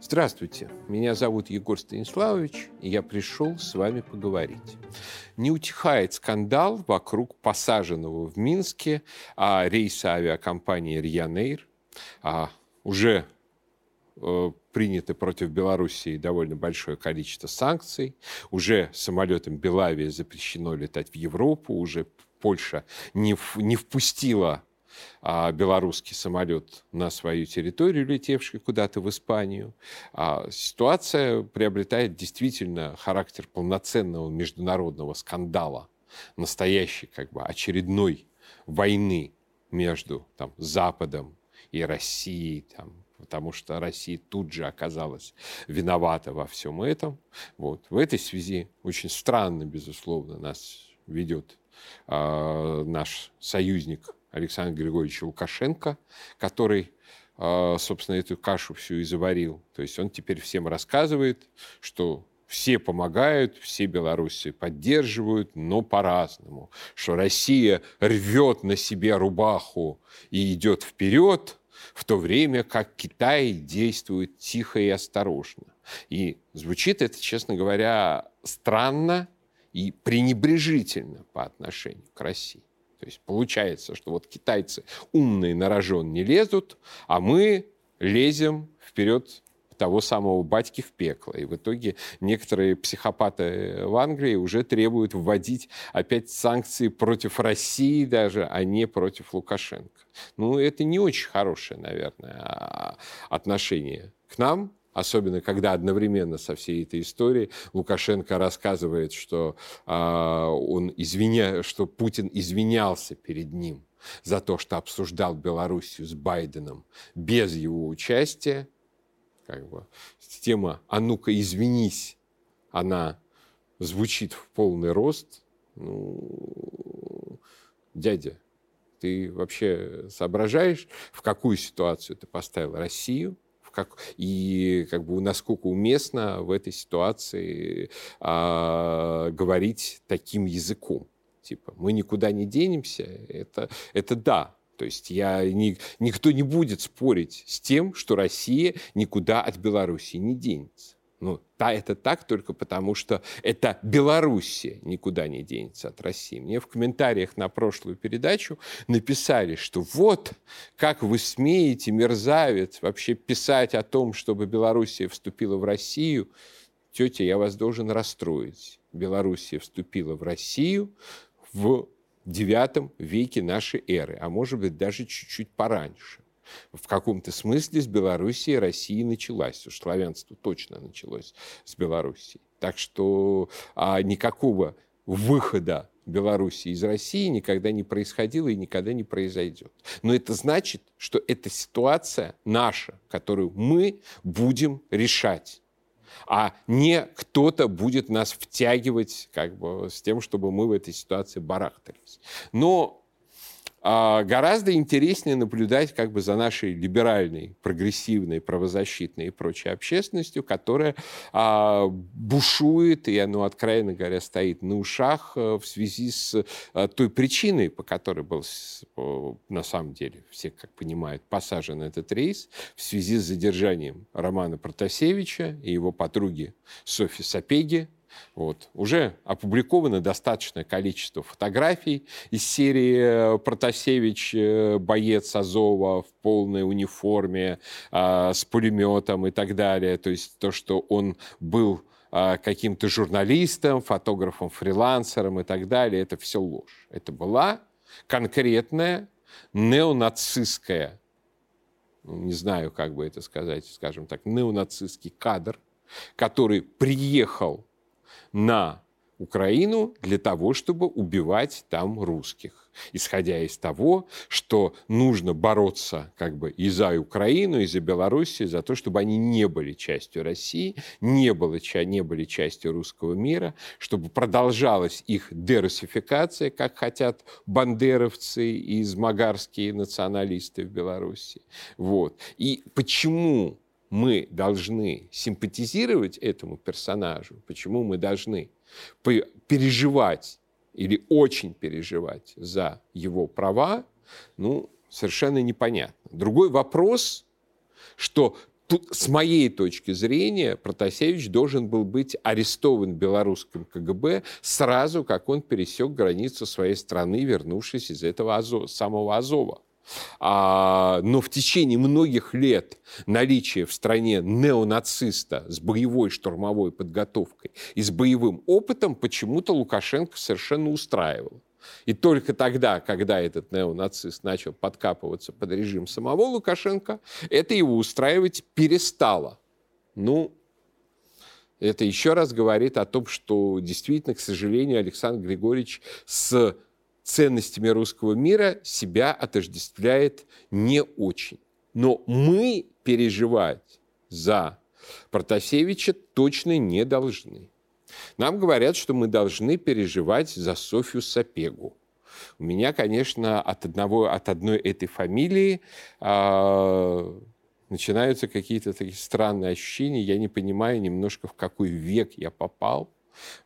Здравствуйте, меня зовут Егор Станиславович, и я пришел с вами поговорить. Не утихает скандал вокруг посаженного в Минске а, рейса авиакомпании «Рьянейр». А, уже э, принято против Белоруссии довольно большое количество санкций. Уже самолетам Белавия запрещено летать в Европу, уже Польша не, не впустила а, белорусский самолет на свою территорию, летевший куда-то в Испанию. А, ситуация приобретает действительно характер полноценного международного скандала, настоящей как бы очередной войны между там, Западом и Россией, там, потому что Россия тут же оказалась виновата во всем этом. Вот. В этой связи очень странно, безусловно, нас ведет э, наш союзник Александра Григорьевича Лукашенко, который, а, собственно, эту кашу всю и заварил. То есть он теперь всем рассказывает, что все помогают, все Беларуси поддерживают, но по-разному. Что Россия рвет на себе рубаху и идет вперед, в то время как Китай действует тихо и осторожно. И звучит это, честно говоря, странно и пренебрежительно по отношению к России. То есть получается, что вот китайцы умные на рожон не лезут, а мы лезем вперед того самого батьки в пекло. И в итоге некоторые психопаты в Англии уже требуют вводить опять санкции против России даже, а не против Лукашенко. Ну, это не очень хорошее, наверное, а, отношение к нам, особенно когда одновременно со всей этой историей Лукашенко рассказывает, что, э, он извиня... что Путин извинялся перед ним за то, что обсуждал Белоруссию с Байденом без его участия. Как бы, тема «А ну-ка, извинись», она звучит в полный рост. Ну, дядя, ты вообще соображаешь, в какую ситуацию ты поставил Россию – как, и как бы насколько уместно в этой ситуации а, говорить таким языком. Типа, мы никуда не денемся, это, это да, то есть я, ни, никто не будет спорить с тем, что Россия никуда от Беларуси не денется. Ну, да, это так только потому, что это Белоруссия никуда не денется от России. Мне в комментариях на прошлую передачу написали, что вот, как вы смеете, мерзавец, вообще писать о том, чтобы Белоруссия вступила в Россию. Тетя, я вас должен расстроить. Белоруссия вступила в Россию в IX веке нашей эры, а может быть даже чуть-чуть пораньше в каком-то смысле с Белоруссии России началась. Уж славянство точно началось с Белоруссии. Так что а, никакого выхода Белоруссии из России никогда не происходило и никогда не произойдет. Но это значит, что эта ситуация наша, которую мы будем решать а не кто-то будет нас втягивать как бы, с тем, чтобы мы в этой ситуации барахтались. Но а гораздо интереснее наблюдать как бы за нашей либеральной, прогрессивной, правозащитной и прочей общественностью, которая а, бушует, и оно, откровенно говоря, стоит на ушах а, в связи с а, той причиной, по которой был, на самом деле, все, как понимают, посажен этот рейс, в связи с задержанием Романа Протасевича и его подруги Софи Сапеги, вот. Уже опубликовано достаточное количество фотографий из серии э, «Протасевич, э, боец Азова в полной униформе, э, с пулеметом и так далее». То есть то, что он был э, каким-то журналистом, фотографом, фрилансером и так далее, это все ложь. Это была конкретная неонацистская, ну, не знаю, как бы это сказать, скажем так, неонацистский кадр, который приехал на Украину для того, чтобы убивать там русских, исходя из того, что нужно бороться как бы и за Украину, и за Белоруссию, за то, чтобы они не были частью России, не, было, не были частью русского мира, чтобы продолжалась их дерусификация, как хотят бандеровцы и измагарские националисты в Беларуси. Вот. И почему мы должны симпатизировать этому персонажу, почему мы должны переживать или очень переживать за его права, ну, совершенно непонятно. Другой вопрос, что тут, с моей точки зрения, Протасевич должен был быть арестован белорусским КГБ сразу, как он пересек границу своей страны, вернувшись из этого Азо, самого Азова. А, но в течение многих лет наличие в стране неонациста с боевой штурмовой подготовкой и с боевым опытом почему-то Лукашенко совершенно устраивал. И только тогда, когда этот неонацист начал подкапываться под режим самого Лукашенко, это его устраивать перестало. Ну, это еще раз говорит о том, что действительно, к сожалению, Александр Григорьевич с ценностями русского мира себя отождествляет не очень. Но мы переживать за Протасевича точно не должны. Нам говорят, что мы должны переживать за Софью Сапегу. У меня, конечно, от, одного, от одной этой фамилии э, начинаются какие-то такие странные ощущения. Я не понимаю немножко, в какой век я попал.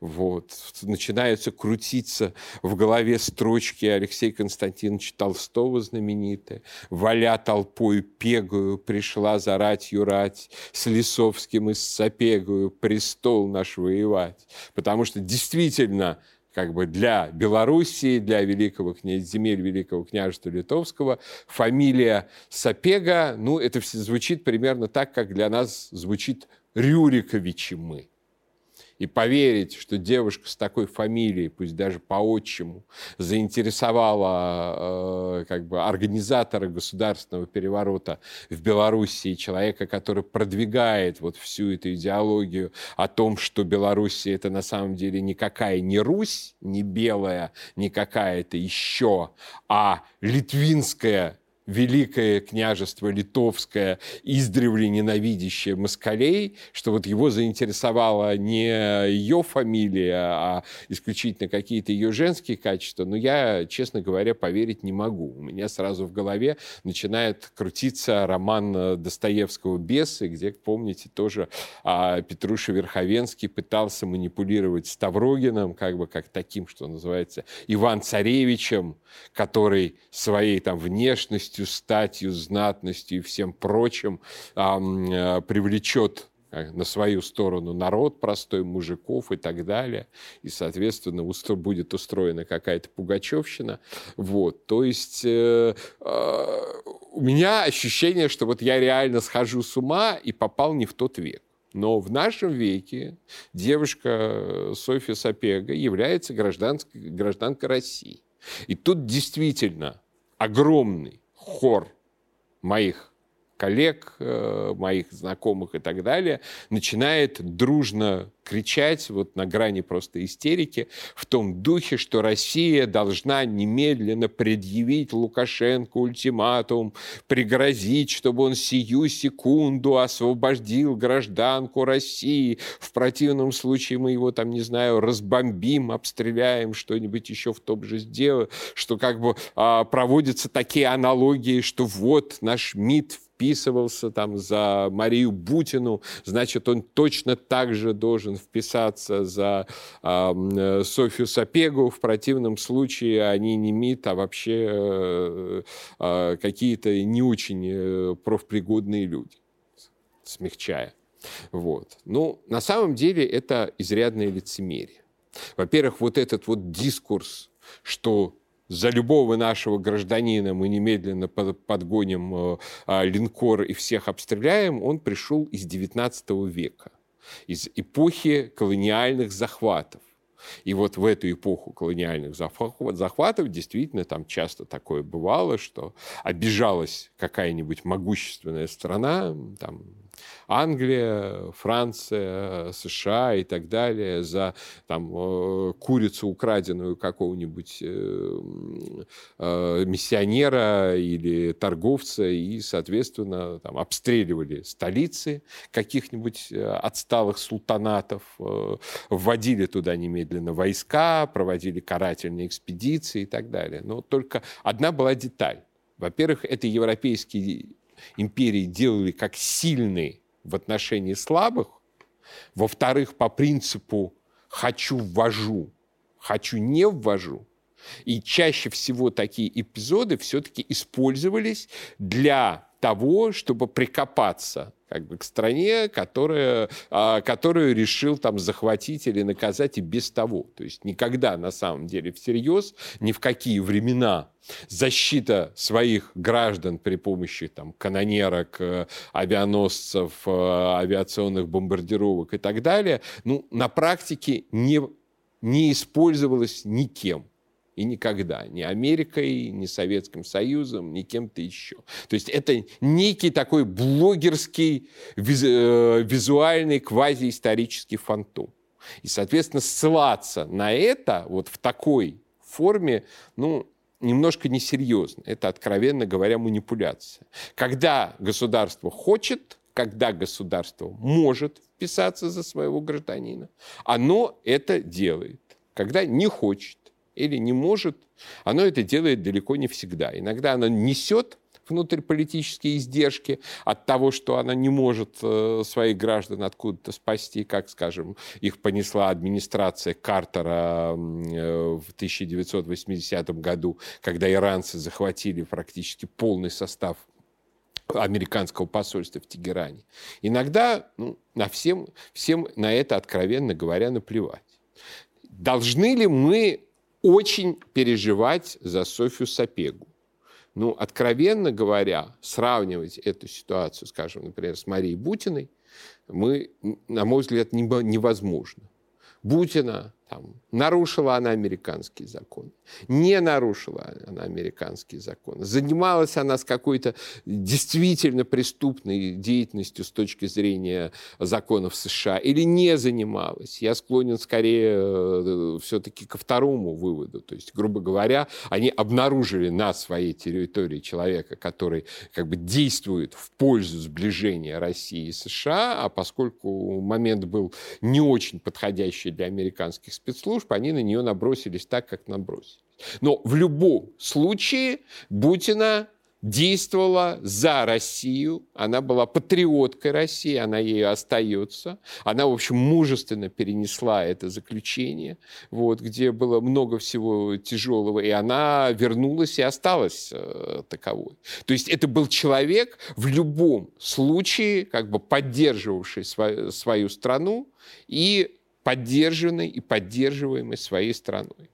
Вот. Начинаются крутиться в голове строчки Алексея Константиновича Толстого знаменитые. «Валя толпою пегую, пришла за ратью рать, с Лисовским и с Сапегую престол наш воевать». Потому что действительно как бы для Белоруссии, для великого князь, земель Великого княжества Литовского, фамилия Сапега, ну, это все звучит примерно так, как для нас звучит Рюриковичи мы. И поверить, что девушка с такой фамилией, пусть даже по отчиму, заинтересовала э, как бы организатора государственного переворота в Белоруссии, человека, который продвигает вот всю эту идеологию о том, что Белоруссия это на самом деле никакая не Русь, не белая, не какая-то еще, а литвинская великое княжество литовское, издревле ненавидящее москалей, что вот его заинтересовала не ее фамилия, а исключительно какие-то ее женские качества, но я, честно говоря, поверить не могу. У меня сразу в голове начинает крутиться роман Достоевского «Бесы», где, помните, тоже а, Петруша Верховенский пытался манипулировать Ставрогином, как бы как таким, что называется, Иван-Царевичем, который своей там внешностью ловкостью, статью, знатностью и всем прочим э, привлечет э, на свою сторону народ простой, мужиков и так далее. И, соответственно, будет устроена какая-то пугачевщина. Вот. То есть э, э, у меня ощущение, что вот я реально схожу с ума и попал не в тот век. Но в нашем веке девушка Софья Сапега является гражданской, гражданкой России. И тут действительно огромный хор моих коллег, э, моих знакомых и так далее, начинает дружно кричать вот на грани просто истерики в том духе, что Россия должна немедленно предъявить Лукашенко ультиматум, пригрозить, чтобы он сию секунду освободил гражданку России. В противном случае мы его там, не знаю, разбомбим, обстреляем, что-нибудь еще в том же сделаем, что как бы а, проводятся такие аналогии, что вот наш МИД вписывался там за Марию Бутину, значит, он точно так же должен вписаться за э, Софью Сапегу. В противном случае они не МИД, а вообще э, э, какие-то не очень э, профпригодные люди, смягчая. Вот. Ну, на самом деле это изрядное лицемерие. Во-первых, вот этот вот дискурс, что за любого нашего гражданина мы немедленно подгоним э, а, линкор и всех обстреляем, он пришел из XIX века, из эпохи колониальных захватов. И вот в эту эпоху колониальных захватов действительно там часто такое бывало, что обижалась какая-нибудь могущественная страна, там, Англия, Франция, США и так далее за там, э, курицу, украденную какого-нибудь э, э, миссионера или торговца, и, соответственно, там, обстреливали столицы каких-нибудь отсталых султанатов, вводили туда немедленно войска, проводили карательные экспедиции и так далее. Но только одна была деталь. Во-первых, это европейские империи делали как сильные в отношении слабых. Во-вторых, по принципу «хочу – ввожу», «хочу – не ввожу». И чаще всего такие эпизоды все-таки использовались для того, чтобы прикопаться как бы к стране, которая, а, которую решил там захватить или наказать и без того. То есть никогда на самом деле всерьез, ни в какие времена защита своих граждан при помощи там, канонерок, э, авианосцев, э, авиационных бомбардировок и так далее, ну, на практике не, не использовалась никем и никогда. Ни Америкой, ни Советским Союзом, ни кем-то еще. То есть это некий такой блогерский, э, визуальный, квазиисторический фантом. И, соответственно, ссылаться на это вот в такой форме, ну, немножко несерьезно. Это, откровенно говоря, манипуляция. Когда государство хочет, когда государство может вписаться за своего гражданина, оно это делает. Когда не хочет, или не может, оно это делает далеко не всегда. Иногда оно несет внутриполитические издержки от того, что она не может э, своих граждан откуда-то спасти, как, скажем, их понесла администрация Картера э, в 1980 году, когда иранцы захватили практически полный состав американского посольства в Тегеране. Иногда ну, на всем, всем на это, откровенно говоря, наплевать. Должны ли мы очень переживать за Софью Сапегу. Ну, откровенно говоря, сравнивать эту ситуацию, скажем, например, с Марией Бутиной, мы, на мой взгляд, невозможно. Бутина там, нарушила она американские законы, не нарушила она американские законы, занималась она с какой-то действительно преступной деятельностью с точки зрения законов США или не занималась. Я склонен скорее э, все-таки ко второму выводу. То есть, грубо говоря, они обнаружили на своей территории человека, который как бы действует в пользу сближения России и США, а поскольку момент был не очень подходящий для американских спецслужб, они на нее набросились так, как набросились. Но в любом случае Бутина действовала за Россию, она была патриоткой России, она ею остается. Она, в общем, мужественно перенесла это заключение, вот, где было много всего тяжелого, и она вернулась и осталась э, таковой. То есть это был человек в любом случае, как бы поддерживавший свою, свою страну и поддержанной и поддерживаемой своей страной.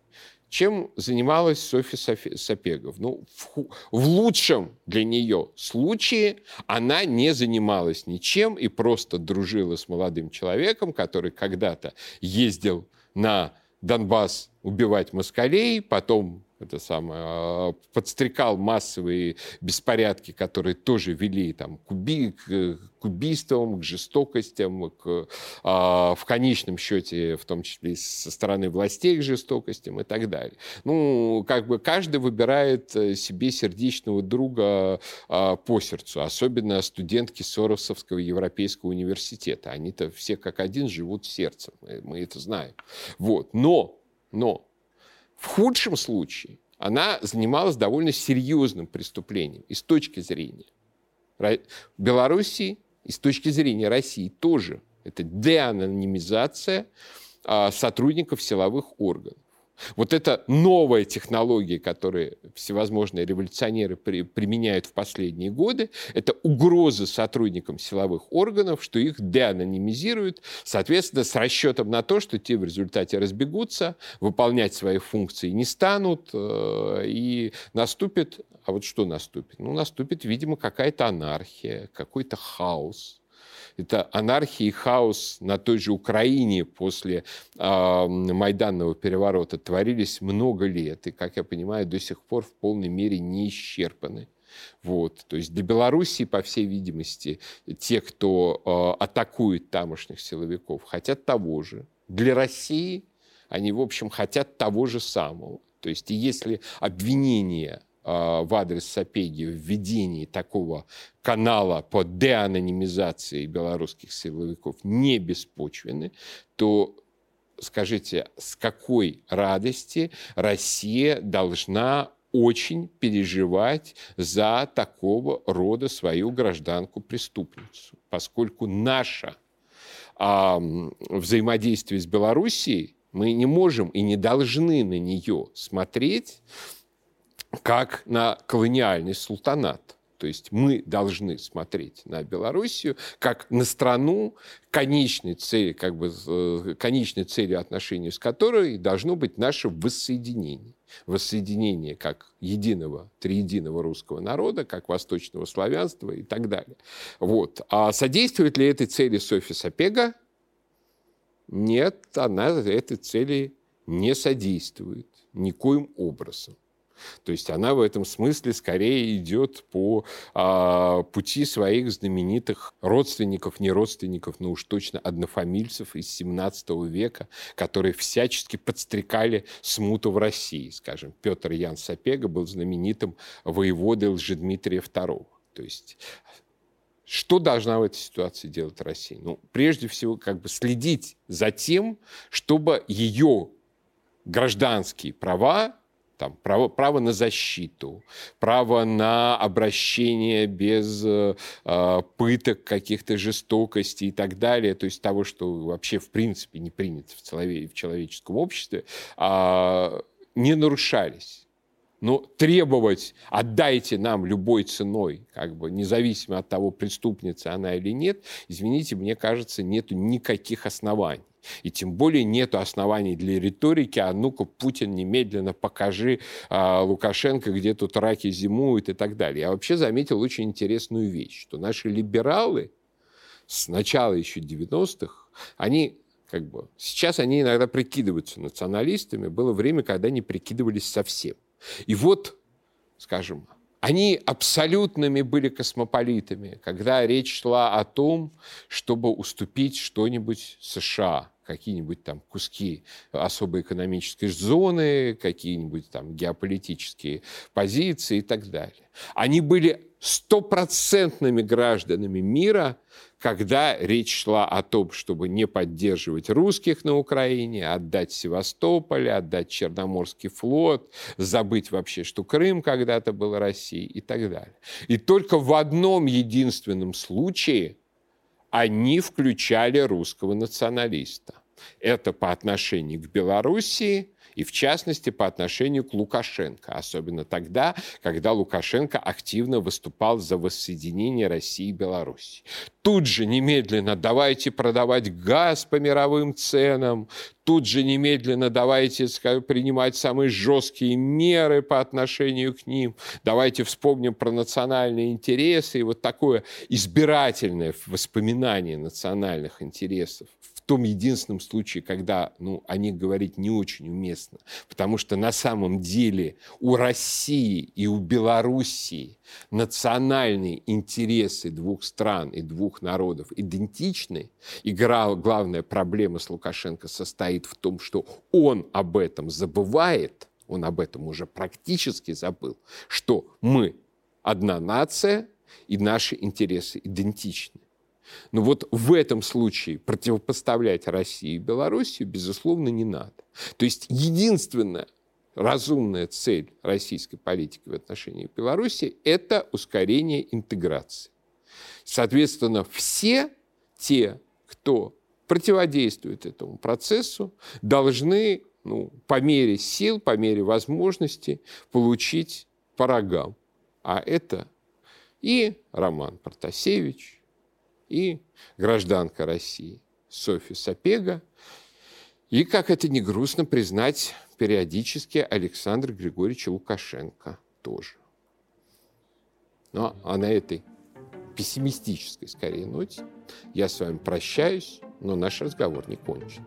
Чем занималась Софья Сапегов? Ну, в, в лучшем для нее случае она не занималась ничем и просто дружила с молодым человеком, который когда-то ездил на Донбасс убивать москалей, потом это самое, а, подстрекал массовые беспорядки, которые тоже вели там, к, уби, к, убийствам, к жестокостям, к, а, в конечном счете, в том числе со стороны властей к жестокостям и так далее. Ну, как бы каждый выбирает э, себе сердечного друга а, по сердцу, особенно студентки Соросовского Европейского университета. Они-то все как один живут сердцем, мы это знаем. Вот. Но, но в худшем случае она занималась довольно серьезным преступлением и с точки зрения Белоруссии, и с точки зрения России тоже. Это деанонимизация а, сотрудников силовых органов. Вот эта новая технология, которую всевозможные революционеры при, применяют в последние годы, это угроза сотрудникам силовых органов, что их деанонимизируют, соответственно, с расчетом на то, что те в результате разбегутся, выполнять свои функции не станут, э, и наступит, а вот что наступит? Ну, наступит, видимо, какая-то анархия, какой-то хаос это анархия и хаос на той же Украине после э, Майданного переворота творились много лет, и, как я понимаю, до сих пор в полной мере не исчерпаны. Вот. То есть для Белоруссии, по всей видимости, те, кто э, атакует тамошних силовиков, хотят того же. Для России они, в общем, хотят того же самого. То есть если обвинения в адрес Сапеги введении такого канала по деанонимизации белорусских силовиков не беспочвены, то скажите, с какой радости Россия должна очень переживать за такого рода свою гражданку-преступницу, поскольку наше а, взаимодействие с Белоруссией мы не можем и не должны на нее смотреть как на колониальный султанат. То есть мы должны смотреть на Белоруссию как на страну, конечной цели, как бы, э, конечной целью отношений с которой должно быть наше воссоединение. Воссоединение как единого, триединого русского народа, как восточного славянства и так далее. Вот. А содействует ли этой цели Софья Сапега? Нет, она этой цели не содействует никоим образом. То есть она в этом смысле скорее идет по а, пути своих знаменитых родственников, не родственников, но уж точно однофамильцев из 17 века, которые всячески подстрекали смуту в России. Скажем, Петр Ян Сапега был знаменитым воеводой Лжедмитрия II. То есть что должна в этой ситуации делать Россия? Ну, прежде всего, как бы следить за тем, чтобы ее гражданские права там, право, право на защиту, право на обращение без э, э, пыток, каких-то жестокостей и так далее, то есть того, что вообще в принципе не принято в, челове, в человеческом обществе, э, не нарушались. Но требовать «отдайте нам любой ценой», как бы независимо от того, преступница она или нет, извините, мне кажется, нет никаких оснований. И тем более нет оснований для риторики, а ну-ка, Путин, немедленно покажи а, Лукашенко, где тут раки зимуют и так далее. Я вообще заметил очень интересную вещь, что наши либералы с начала еще 90-х, они как бы, сейчас они иногда прикидываются националистами, было время, когда они прикидывались совсем. И вот, скажем, они абсолютными были космополитами, когда речь шла о том, чтобы уступить что-нибудь США, какие-нибудь там куски особой экономической зоны, какие-нибудь там геополитические позиции и так далее. Они были стопроцентными гражданами мира, когда речь шла о том, чтобы не поддерживать русских на Украине, отдать Севастополь, отдать Черноморский флот, забыть вообще, что Крым когда-то был Россией и так далее. И только в одном единственном случае они включали русского националиста. Это по отношению к Белоруссии – и в частности по отношению к Лукашенко, особенно тогда, когда Лукашенко активно выступал за воссоединение России и Беларуси. Тут же немедленно давайте продавать газ по мировым ценам, тут же немедленно давайте принимать самые жесткие меры по отношению к ним, давайте вспомним про национальные интересы и вот такое избирательное воспоминание национальных интересов том единственном случае, когда ну, о них говорить не очень уместно. Потому что на самом деле у России и у Белоруссии национальные интересы двух стран и двух народов идентичны. И главная проблема с Лукашенко состоит в том, что он об этом забывает, он об этом уже практически забыл, что мы одна нация, и наши интересы идентичны. Но вот в этом случае противопоставлять России и Белоруссию, безусловно, не надо. То есть единственная разумная цель российской политики в отношении Беларуси – это ускорение интеграции. Соответственно, все те, кто противодействует этому процессу, должны ну, по мере сил, по мере возможности получить по рогам. А это и Роман Протасевич, и гражданка России Софья Сапега, и, как это не грустно признать, периодически Александр Григорьевич Лукашенко тоже. Ну, а на этой пессимистической, скорее, ноте я с вами прощаюсь, но наш разговор не кончен.